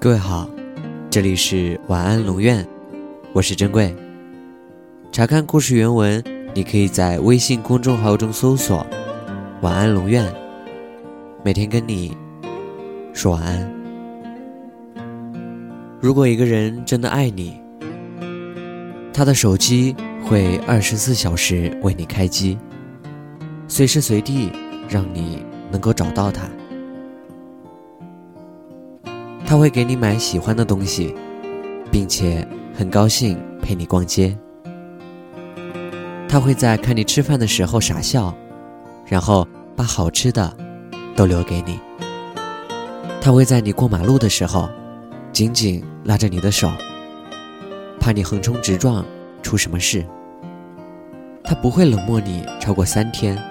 各位好，这里是晚安龙院，我是珍贵。查看故事原文，你可以在微信公众号中搜索“晚安龙院”，每天跟你说晚安。如果一个人真的爱你，他的手机会二十四小时为你开机，随时随地让你能够找到他。他会给你买喜欢的东西，并且很高兴陪你逛街。他会在看你吃饭的时候傻笑，然后把好吃的都留给你。他会在你过马路的时候紧紧拉着你的手，怕你横冲直撞出什么事。他不会冷漠你超过三天，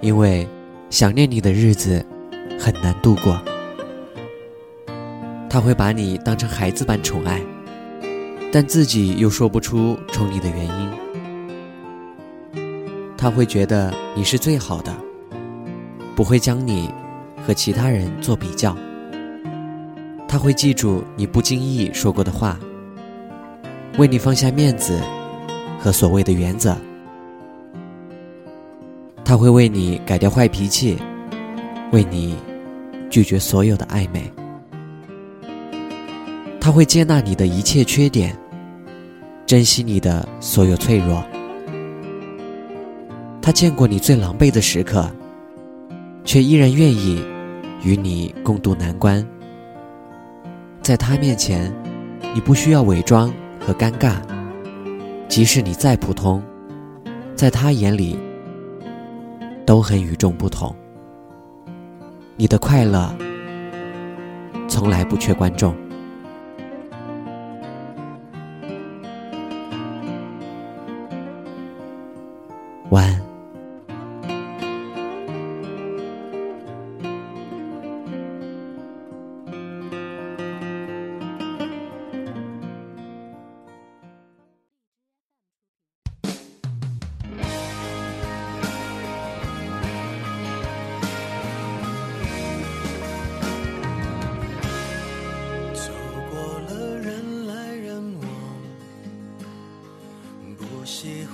因为想念你的日子很难度过。他会把你当成孩子般宠爱，但自己又说不出宠你的原因。他会觉得你是最好的，不会将你和其他人做比较。他会记住你不经意说过的话，为你放下面子和所谓的原则。他会为你改掉坏脾气，为你拒绝所有的暧昧。他会接纳你的一切缺点，珍惜你的所有脆弱。他见过你最狼狈的时刻，却依然愿意与你共度难关。在他面前，你不需要伪装和尴尬，即使你再普通，在他眼里都很与众不同。你的快乐从来不缺观众。晚安。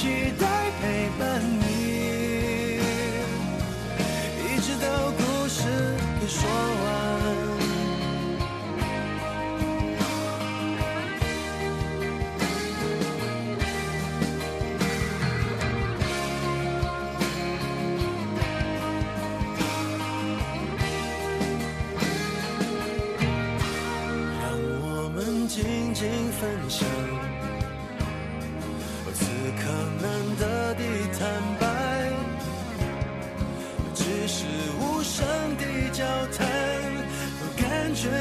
期待陪伴你，一直到故事给说完。让我们静静分享，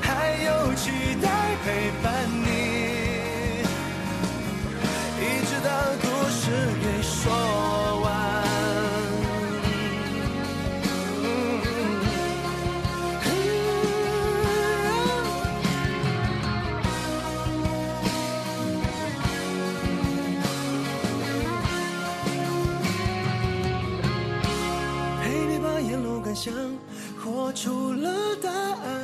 还有期待陪伴你。一直到故事给说完。陪你把沿路感想活出了答案。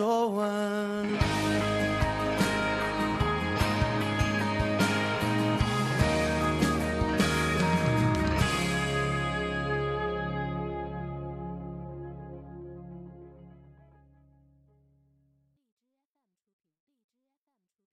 说完。